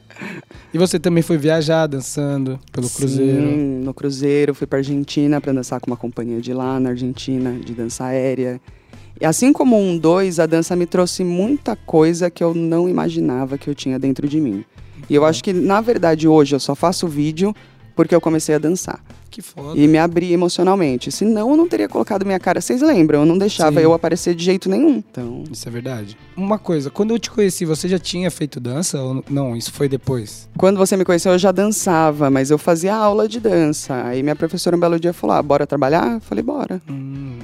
E você também foi viajar dançando pelo cruzeiro. Sim, no cruzeiro, fui pra Argentina pra dançar com uma companhia de lá na Argentina, de dança aérea. E assim como um dois, a dança me trouxe muita coisa que eu não imaginava que eu tinha dentro de mim. E eu acho que, na verdade, hoje eu só faço vídeo porque eu comecei a dançar. Que foda. E me abri emocionalmente. Senão eu não teria colocado minha cara. Vocês lembram? Eu não deixava Sim. eu aparecer de jeito nenhum. Então. Isso é verdade. Uma coisa, quando eu te conheci, você já tinha feito dança? Ou não, isso foi depois? Quando você me conheceu, eu já dançava, mas eu fazia aula de dança. Aí minha professora um belo dia falou: ah, bora trabalhar? Eu falei, bora.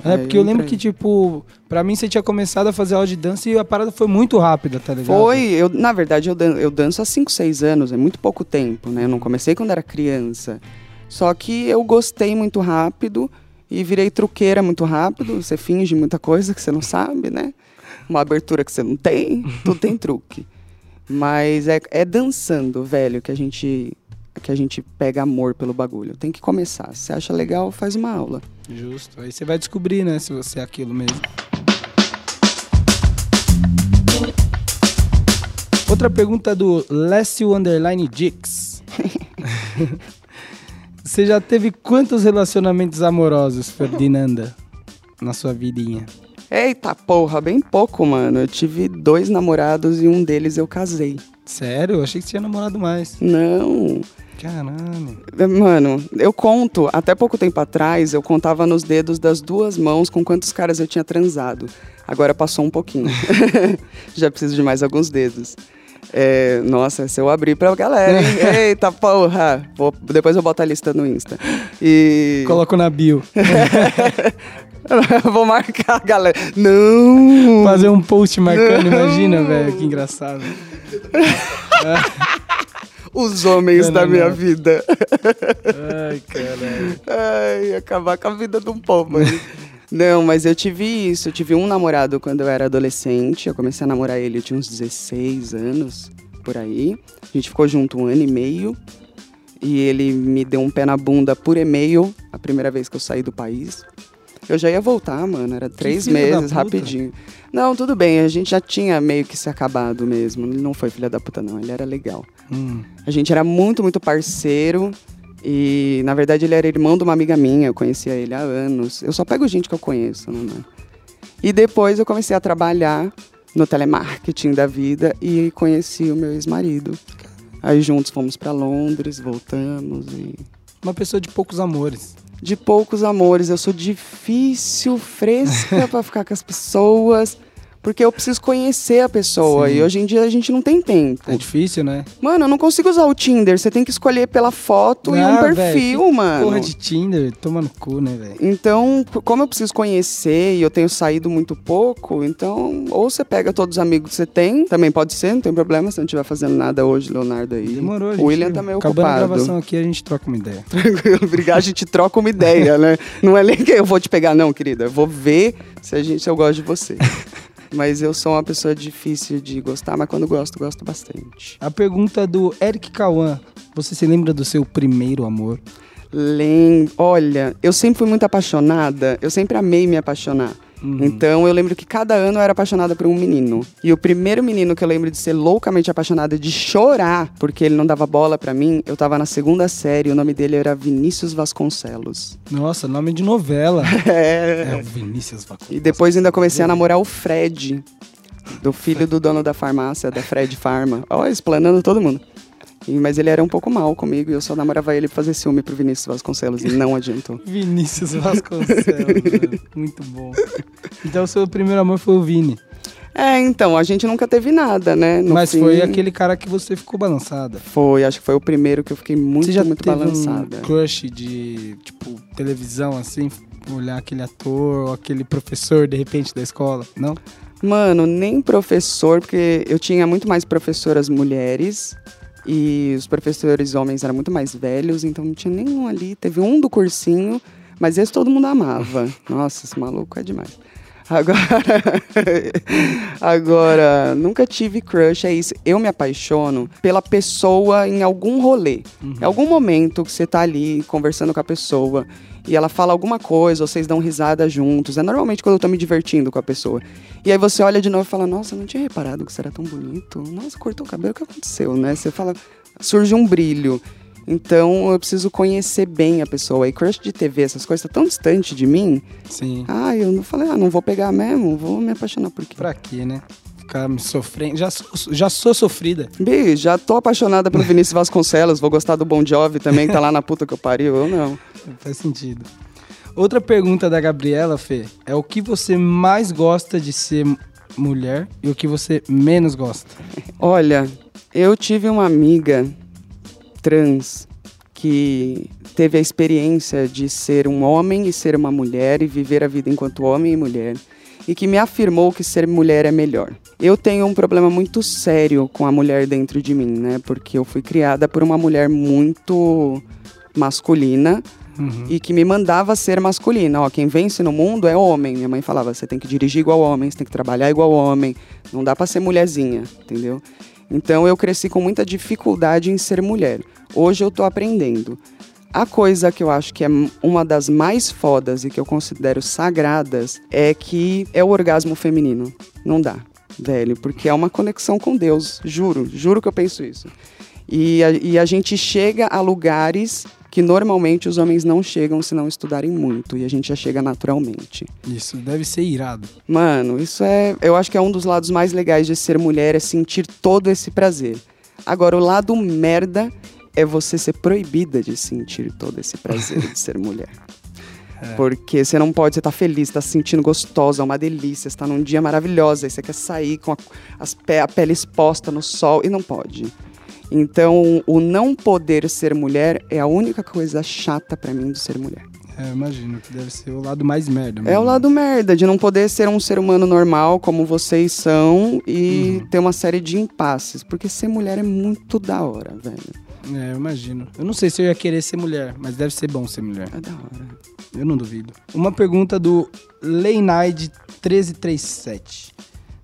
É, Aí porque eu lembro entrei. que, tipo, pra mim você tinha começado a fazer aula de dança e a parada foi muito rápida, tá ligado? Foi, eu, na verdade, eu, dan eu danço há 5, 6 anos, é muito pouco tempo, né? Eu não comecei quando era criança. Só que eu gostei muito rápido e virei truqueira muito rápido. Você finge muita coisa que você não sabe, né? Uma abertura que você não tem, tudo tem truque. Mas é, é dançando, velho, que a gente que a gente pega amor pelo bagulho. Tem que começar. Se acha legal, faz uma aula. Justo. Aí você vai descobrir, né, se você é aquilo mesmo. Outra pergunta do Lécio Underline Dix. [LAUGHS] você já teve quantos relacionamentos amorosos, Ferdinanda, na sua vidinha? Eita porra, bem pouco, mano. Eu tive dois namorados e um deles eu casei. Sério? Eu achei que você tinha namorado mais. Não. Caralho. Mano, eu conto, até pouco tempo atrás, eu contava nos dedos das duas mãos com quantos caras eu tinha transado. Agora passou um pouquinho. [LAUGHS] Já preciso de mais alguns dedos. É, nossa, se eu abrir pra galera, hein? [LAUGHS] Eita porra! Vou- depois eu boto a lista no Insta. E. Coloco na bio. [LAUGHS] Vou marcar a galera. Não! Fazer um post marcando, imagina, velho, que engraçado. [LAUGHS] Os homens Não, da não, minha não. vida. Ai, caralho. Ai, acabar com a vida de um povo. aí. Não, mas eu tive isso. Eu tive um namorado quando eu era adolescente. Eu comecei a namorar ele, eu tinha uns 16 anos, por aí. A gente ficou junto um ano e meio. E ele me deu um pé na bunda por e-mail, a primeira vez que eu saí do país. Eu já ia voltar, mano. Era três meses, rapidinho. Não, tudo bem. A gente já tinha meio que se acabado mesmo. Ele não foi filha da puta, não. Ele era legal. Hum. A gente era muito, muito parceiro. E, na verdade, ele era irmão de uma amiga minha. Eu conhecia ele há anos. Eu só pego gente que eu conheço, né? mano? E depois eu comecei a trabalhar no telemarketing da vida e conheci o meu ex-marido. Aí juntos fomos pra Londres, voltamos e Uma pessoa de poucos amores. de poucos amores. Eu sou difícil, fresca [LAUGHS] pra ficar com as pessoas, porque eu preciso conhecer a pessoa Sim. e hoje em dia a gente não tem tempo. É difícil, né? Mano, eu não consigo usar o Tinder. Você tem que escolher pela foto e um Ah, perfil, que mano. Porra de Tinder, toma no cu, né, velho? Então, como eu preciso conhecer e eu tenho saído muito pouco, então, ou você pega todos os amigos que você tem, também pode ser, não tem problema se não estiver fazendo nada hoje, Leonardo aí. Demorou, O gente. William tá meio Acabando a ocupado. gravação aqui, a gente troca uma ideia. [LAUGHS] Tranquilo, obrigado, a gente troca uma ideia, né? Não é nem que eu vou te pegar, não, querida. Eu vou ver se, a gente, se eu gosto de você. [LAUGHS] Mas eu sou uma pessoa difícil de gostar, mas quando gosto, gosto bastante. A pergunta do Eric Cauã. Você se lembra do seu primeiro amor? Lem... Olha, eu sempre fui muito apaixonada, eu sempre amei me apaixonar. Uhum. Então eu lembro que cada ano eu era apaixonada por um menino. E o primeiro menino que eu lembro de ser loucamente apaixonada, de chorar, porque ele não dava bola pra mim, eu tava na segunda série, o nome dele era Vinícius Vasconcelos. Nossa, nome de novela. [LAUGHS] É, É. o Vinícius Vasconcelos. E depois ainda comecei a namorar o Fred, do filho do dono da farmácia, da Fred Pharma. Ó, explanando todo mundo. Mas ele era um pouco mal comigo e eu só namorava ele pra fazer ciúme pro Vinícius Vasconcelos e não adiantou. [LAUGHS] Vinícius Vasconcelos, velho. Muito bom. Então, o seu primeiro amor foi o Vini. É, então, a gente nunca teve nada, né? No Mas fim, foi aquele cara que você ficou balançada. Foi, acho que foi o primeiro que eu fiquei muito, você já muito teve balançada. um crush de, tipo, televisão, assim? Olhar aquele ator ou aquele professor, de repente, da escola? Não? Mano, nem professor, porque eu tinha muito mais professoras mulheres e os professores homens eram muito mais velhos, então não tinha nenhum ali. Teve um do cursinho, mas esse todo mundo amava. Nossa, esse maluco é demais. Agora, [LAUGHS] agora, nunca tive crush, é isso. Eu me apaixono pela pessoa em algum rolê. Em algum momento que você tá ali conversando com a pessoa e ela fala alguma coisa, vocês dão risada juntos. É normalmente quando eu tô me divertindo com a pessoa. E aí você olha de novo e fala, nossa, eu não tinha reparado que você era tão bonito. Nossa, cortou o cabelo, o que aconteceu, né? Você fala, surge um brilho. Então eu preciso conhecer bem a pessoa. E crush de TV, essas coisas, tá tão distante de mim. Sim. Ah, eu não falei, ah, não vou pegar mesmo, vou me apaixonar por quê? Pra quê, né? Ficar me sofrendo. Já sou, já sou sofrida. Bi, já tô apaixonada pelo Vinícius Vasconcelos, vou gostar do Bon Jovi também, que tá lá na puta que eu pariu, eu não. Faz sentido. Outra pergunta da Gabriela, Fê, é o que você mais gosta de ser mulher e o que você menos gosta? Olha, eu tive uma amiga trans que teve a experiência de ser um homem e ser uma mulher e viver a vida enquanto homem e mulher e que me afirmou que ser mulher é melhor. Eu tenho um problema muito sério com a mulher dentro de mim, né? Porque eu fui criada por uma mulher muito masculina Uhum. e que me mandava ser masculina. Ó, quem vence no mundo é homem. Minha mãe falava, você tem que dirigir igual homem, você tem que trabalhar igual homem, não dá pra ser mulherzinha, entendeu? Então eu cresci com muita dificuldade em ser mulher. Hoje eu tô aprendendo. A coisa que eu acho que é uma das mais fodas e que eu considero sagradas é que é o orgasmo feminino. Não dá, velho, porque é uma conexão com Deus, juro, juro que eu penso isso. E a, e a gente chega a lugares que normalmente os homens não chegam se não estudarem muito, e a gente já chega naturalmente. Isso deve ser irado. Mano, isso é. Eu acho que é um dos lados mais legais de ser mulher, é sentir todo esse prazer. Agora, o lado merda é você ser proibida de sentir todo esse prazer de ser mulher. [LAUGHS] Porque você não pode, você tá feliz, tá se sentindo gostosa, é uma delícia, você tá num dia maravilhoso, aí você quer sair com a, as a pele exposta no sol e não pode. Então, o não poder ser mulher é a única coisa chata pra mim de ser mulher. É, eu imagino que deve ser o lado mais merda. É mesmo. o lado merda, de não poder ser um ser humano normal como vocês são e ter uma série de impasses. Porque ser mulher é muito da hora, velho. É, eu imagino. Eu não sei se eu ia querer ser mulher, mas deve ser bom ser mulher. É da hora. Eu não duvido. Uma pergunta do Leinaide 1337.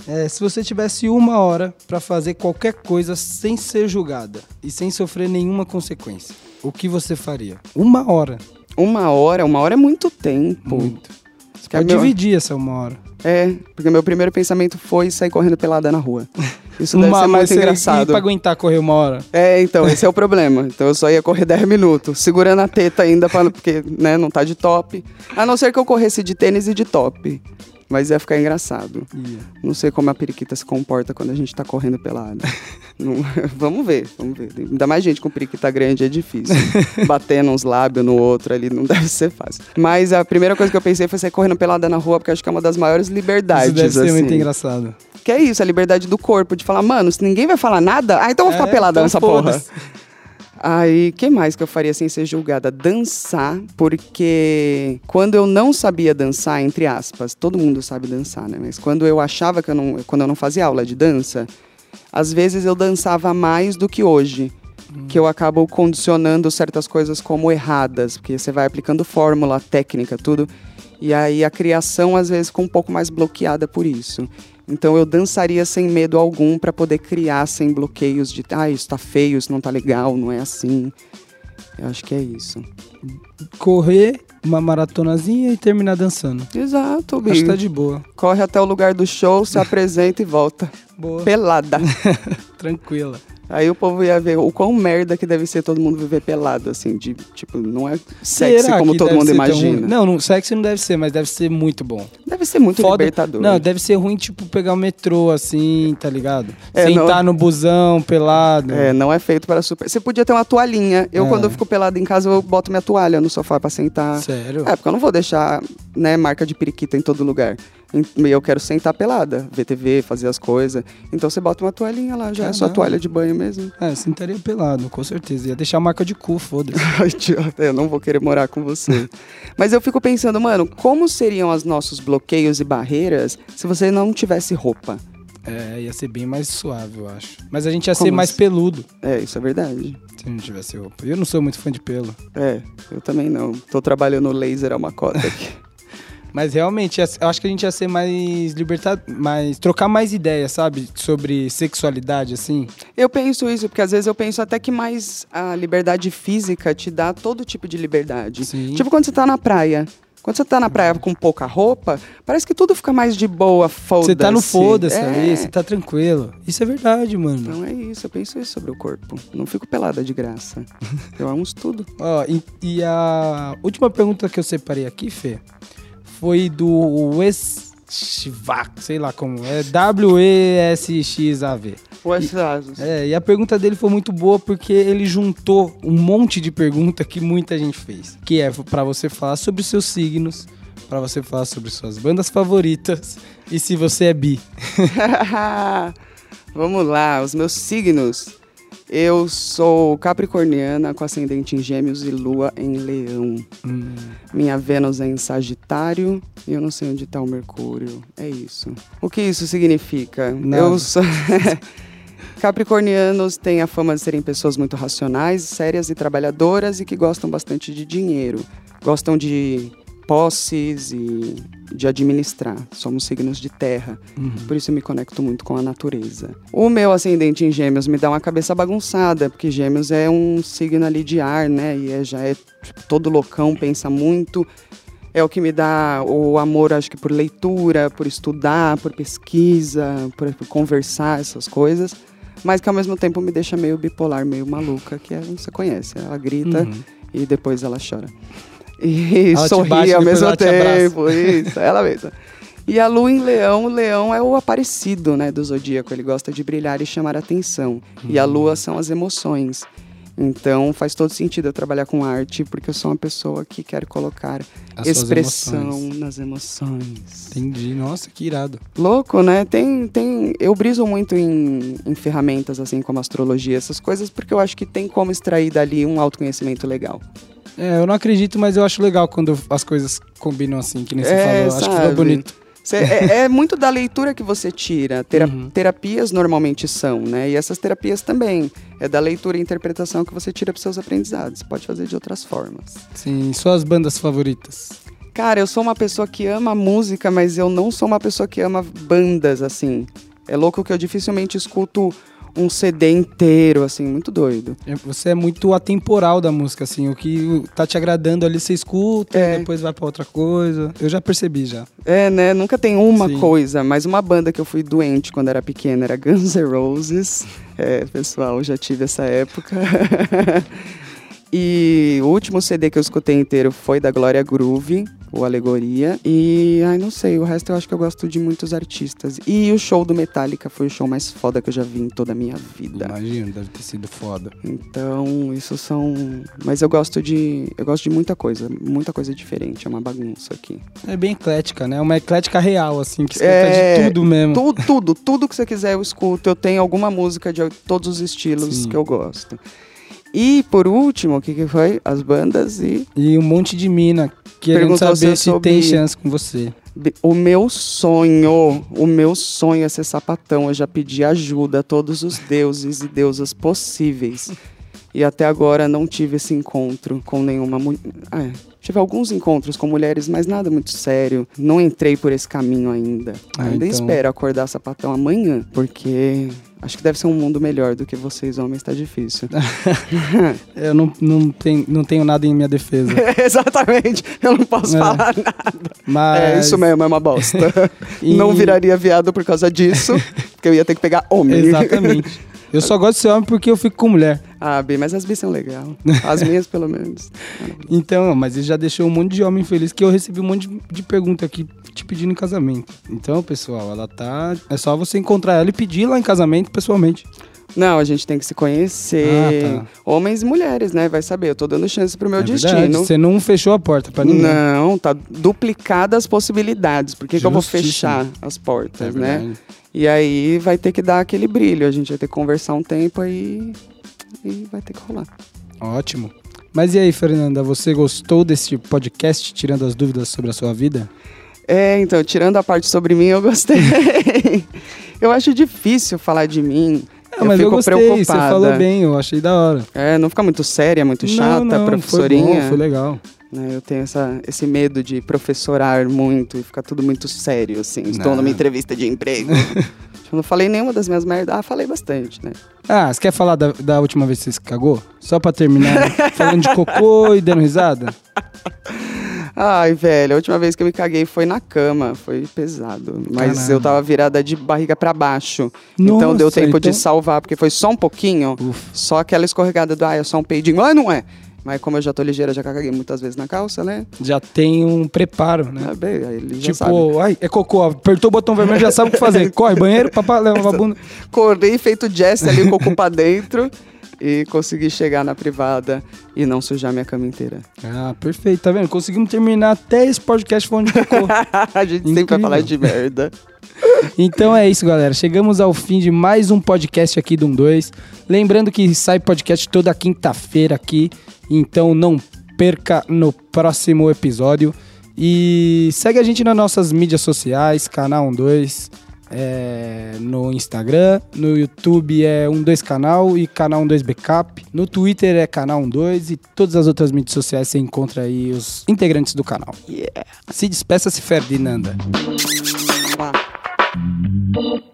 É, se você tivesse uma hora pra fazer qualquer coisa sem ser julgada e sem sofrer nenhuma consequência, o que você faria? Uma hora. Uma hora, uma hora é muito tempo. Muito. Você é pode meu- dividir essa uma hora. É, porque meu primeiro pensamento foi sair correndo pelada na rua. [LAUGHS] Isso deve uma, ser mas muito você- engraçado. Pra aguentar correr uma hora? É, então, esse é o problema. Então eu só ia correr 10 minutos, segurando a teta ainda, pra, porque né, não tá de top. A não ser que eu corresse de tênis e de top. Mas ia ficar engraçado. Ia. Não sei como a periquita se comporta quando a gente tá correndo pelado. [LAUGHS] Não- [LAUGHS] vamos ver, vamos ver. Ainda mais gente com periquita grande é difícil. [LAUGHS] Batendo uns lábios no outro ali não deve ser fácil. Mas a primeira coisa que eu pensei foi sair correndo pelada na rua, porque acho que é uma das maiores liberdades. Isso deve ser assim. muito engraçado. Que é isso, a liberdade do corpo, de falar, mano, se ninguém vai falar nada, ah, então eu vou ficar É, pelada então nessa porra. Aí, que mais que eu faria sem ser julgada? Dançar, porque quando eu não sabia dançar, entre aspas, todo mundo sabe dançar, né? Mas quando eu achava que eu não, quando eu não fazia aula de dança, às vezes eu dançava mais do que hoje. Que eu acabo condicionando certas coisas como erradas, porque você vai aplicando fórmula, técnica, tudo. E aí a criação às vezes fica um pouco mais bloqueada por isso. Então eu dançaria sem medo algum pra poder criar sem bloqueios de, ah, isso tá feio, isso não tá legal, não é assim. Eu acho que é isso. Correr uma maratonazinha e terminar dançando. Exato, Acho que bicho. tá de boa. Corre até o lugar do show, se [LAUGHS] apresenta e volta. Boa. Pelada. [LAUGHS] Tranquila. Aí o povo ia ver o quão merda que deve ser todo mundo viver pelado, assim, de tipo, não é sexy Será como todo mundo tão imagina. ruim? Não, não, sexy não deve ser, mas deve ser muito bom. Deve ser muito Foda- libertador. Não, deve ser ruim, tipo, pegar o metrô assim, tá ligado? É, Sentar não- no busão, pelado. É, não é feito para super. Você podia ter uma toalhinha. Eu, É. quando eu fico pelado em casa, eu boto minha toalha no sofá pra sentar. Sério? É, porque eu não vou deixar, né, marca de periquita em todo lugar. Eu quero sentar pelada, ver TV, fazer as coisas. Então você bota uma toalhinha lá, já é só Caramba. toalha de banho mesmo. É, sentaria pelado, com certeza. Ia deixar a marca de cu, foda-se. [LAUGHS] Eu não vou querer morar com você. [LAUGHS] Mas eu fico pensando, mano, como seriam os nossos bloqueios e barreiras se você não tivesse roupa? É, ia ser bem mais suave, eu acho. Mas a gente ia Como ser mais assim? peludo É, isso é verdade. se não tivesse roupa. Eu não sou muito fã de pelo. É, eu também não. Tô trabalhando laser é uma cota aqui. [LAUGHS] Mas realmente, eu acho que a gente ia ser mais libertado, mais. trocar mais ideias, sabe? Sobre sexualidade, assim. Eu penso isso, porque às vezes eu penso até que mais a liberdade física te dá todo tipo de liberdade. Sim. Tipo quando você tá na praia. Quando você tá na praia com pouca roupa, parece que tudo fica mais de boa, foda-se. Você tá no foda-se é. ali, você tá tranquilo. Isso é verdade, mano. Então é isso, eu penso isso sobre o corpo. Não fico pelada de graça. [LAUGHS] Eu amo tudo. Ó, e, e a última pergunta que eu separei aqui, Fê, foi do Westvac, sei lá como é, W-E-S-X-A-V. Westazos. É, e a pergunta dele foi muito boa porque ele juntou um monte de pergunta que muita gente fez. Que é pra você falar sobre os seus signos, pra você falar sobre suas bandas favoritas e se você é bi. [LAUGHS] Vamos lá, os meus signos. Eu sou capricorniana com ascendente em gêmeos e lua em leão. Hum, Minha Vênus é em Sagitário e eu não sei onde tá o Mercúrio. É isso. O que isso significa? Nada. Eu sou. [LAUGHS] Capricornianos têm a fama de serem pessoas muito racionais, sérias e trabalhadoras e que gostam bastante de dinheiro. Gostam de posses e de administrar. Somos signos de terra. uhum. Por isso eu me conecto muito com a natureza. O meu ascendente em gêmeos me dá uma cabeça bagunçada, porque gêmeos é um signo ali de ar, né? E é- já é tipo, todo loucão, pensa muito. É o que me dá o amor, acho que por leitura, por estudar, por pesquisa, por, por conversar, essas coisas. Mas que ao mesmo tempo me deixa meio bipolar, meio maluca, que é, você conhece. Ela grita Uhum. e depois ela chora. E Ela te sorri bate, ao mesmo tempo. Isso, ela mesma. E a lua em leão, o leão é o aparecido, né, do zodíaco. Ele gosta de brilhar e chamar atenção. E a lua são as emoções. Então faz todo sentido eu trabalhar com arte, porque eu sou uma pessoa que quer colocar As expressão emoções. nas emoções. Entendi. Nossa, que irado. Louco, né? Tem, tem. Eu briso muito em, em ferramentas assim como astrologia, essas coisas, porque eu acho que tem como extrair dali um autoconhecimento legal. É, eu não acredito, mas eu acho legal quando as coisas combinam assim, que nem você É, falou. Acho que foi bonito. Cê- é, é muito da leitura que você tira. Tera- Uhum. Terapias normalmente são, né? E essas terapias também. É da leitura e interpretação que você tira para seus aprendizados. Você pode fazer de outras formas. Sim, suas bandas favoritas. Cara, eu sou uma pessoa que ama música, mas eu não sou uma pessoa que ama bandas, assim. É louco que eu dificilmente escuto um CD inteiro, assim, muito doido. É, Você é muito atemporal da música, assim. O que tá te agradando ali, você escuta, É. depois vai pra outra coisa. Eu já percebi já. É, né? Nunca tem uma Sim. coisa, mas uma banda que eu fui doente quando era pequena era Guns N' Roses. É, pessoal, já tive essa época. [LAUGHS] E o último CD que eu escutei inteiro foi da Glória Groove, o Alegoria. E, ai, não sei, o resto eu acho que eu gosto de muitos artistas. E o show do Metallica foi o show mais foda que eu já vi em toda a minha vida. Imagino, deve ter sido foda. Então, isso são. Mas eu gosto de. Eu gosto de muita coisa. Muita coisa diferente. É uma bagunça aqui. É bem eclética, né? Uma eclética real, assim, que escuta É, de tudo mesmo. Tudo, tudo, tudo que você quiser eu escuto. Eu tenho alguma música de todos os estilos Sim. que eu gosto. E por último, o que, que foi? As bandas e E um monte de mina querendo Perguntou saber se se tem chance com você. O meu sonho, o meu sonho é ser sapatão. Eu já pedi ajuda a todos os deuses e deusas possíveis. E até agora não tive esse encontro com nenhuma mulher. É, tive alguns encontros com mulheres, mas nada muito sério. Não entrei por esse caminho ainda. Ah, ainda então- espero acordar sapatão amanhã, porque acho que deve ser um mundo melhor do que vocês, homens, tá difícil. [LAUGHS] Eu não, não, tenho, não tenho nada em minha defesa. [LAUGHS] Exatamente, eu não posso É. falar nada. Mas. É isso mesmo, é uma bosta. [LAUGHS] E- Não viraria viado por causa disso, porque eu ia ter que pegar homem. Exatamente. Eu só gosto de ser homem porque eu fico com mulher. ah, Bi, mas as bis são legais. As [LAUGHS] minhas, pelo menos. Então, mas ele já deixou um monte de homem feliz que eu recebi um monte de, de pergunta aqui te pedindo em casamento. Então, pessoal, ela tá. É só você encontrar ela e pedir lá em casamento pessoalmente. Não, a gente tem que se conhecer. Ah, tá. Homens e mulheres, né? Vai saber. Eu tô dando chance pro meu é destino. verdade, Você não fechou a porta pra ninguém. Não, tá duplicadas as possibilidades. Por que, que eu vou fechar as É portas, né? verdade. E aí vai ter que dar aquele brilho. A gente vai ter que conversar um tempo aí e vai ter que rolar. Ótimo. Mas e aí, Fernanda, você gostou desse podcast, tirando as dúvidas sobre a sua vida? É, então, tirando a parte sobre mim, eu gostei. [LAUGHS] eu acho difícil falar de mim. Ah, mas eu fico gostei, preocupada. você falou bem, eu achei da hora. É, não fica muito séria, muito chata, não, não, professorinha. Foi, bom, foi legal. né? Eu tenho essa, esse medo de professorar muito e ficar tudo muito sério, assim. Estou Não. numa entrevista de emprego. eu [LAUGHS] não falei nenhuma das minhas merdas. Ah, falei bastante, né? Ah, você quer falar da, da última vez que você se cagou? Só pra terminar, [LAUGHS] falando de cocô e dando risada? [LAUGHS] Ai, velho, a última vez que eu me caguei foi na cama, foi pesado. Mas Caralho. eu tava virada de barriga pra baixo. então deu Nossa, tempo de então- salvar, porque foi só um pouquinho. Ufa. Só aquela escorregada do, ah, é só um peidinho. Ah, não é. Mas como eu já tô ligeira, já caguei muitas vezes na calça, né? Já tem um preparo, né? Ah, bem, ele já sabe. Tipo, ai, é cocô, apertou o botão vermelho, já sabe o que fazer. [LAUGHS] Corre, banheiro, papá, leva a bunda. Corri, feito Jess ali, o cu pra dentro. E consegui chegar na privada e não sujar minha cama inteira. Ah, perfeito, tá vendo? Conseguimos terminar até esse podcast falando de cocô. a gente sempre vai Incrível. falar de merda. Então é isso, galera. Chegamos ao fim de mais um podcast aqui do 12. Lembrando que sai podcast toda quinta-feira aqui. Então não perca no próximo episódio. E segue a gente nas nossas mídias sociais, canal 12. É, no Instagram, no YouTube é 12 canal e canal 12 backup. No Twitter é canal 12 e todas as outras mídias sociais você encontra aí os integrantes do canal. Yeah. Se despeça-se, Ferdinanda. Mua.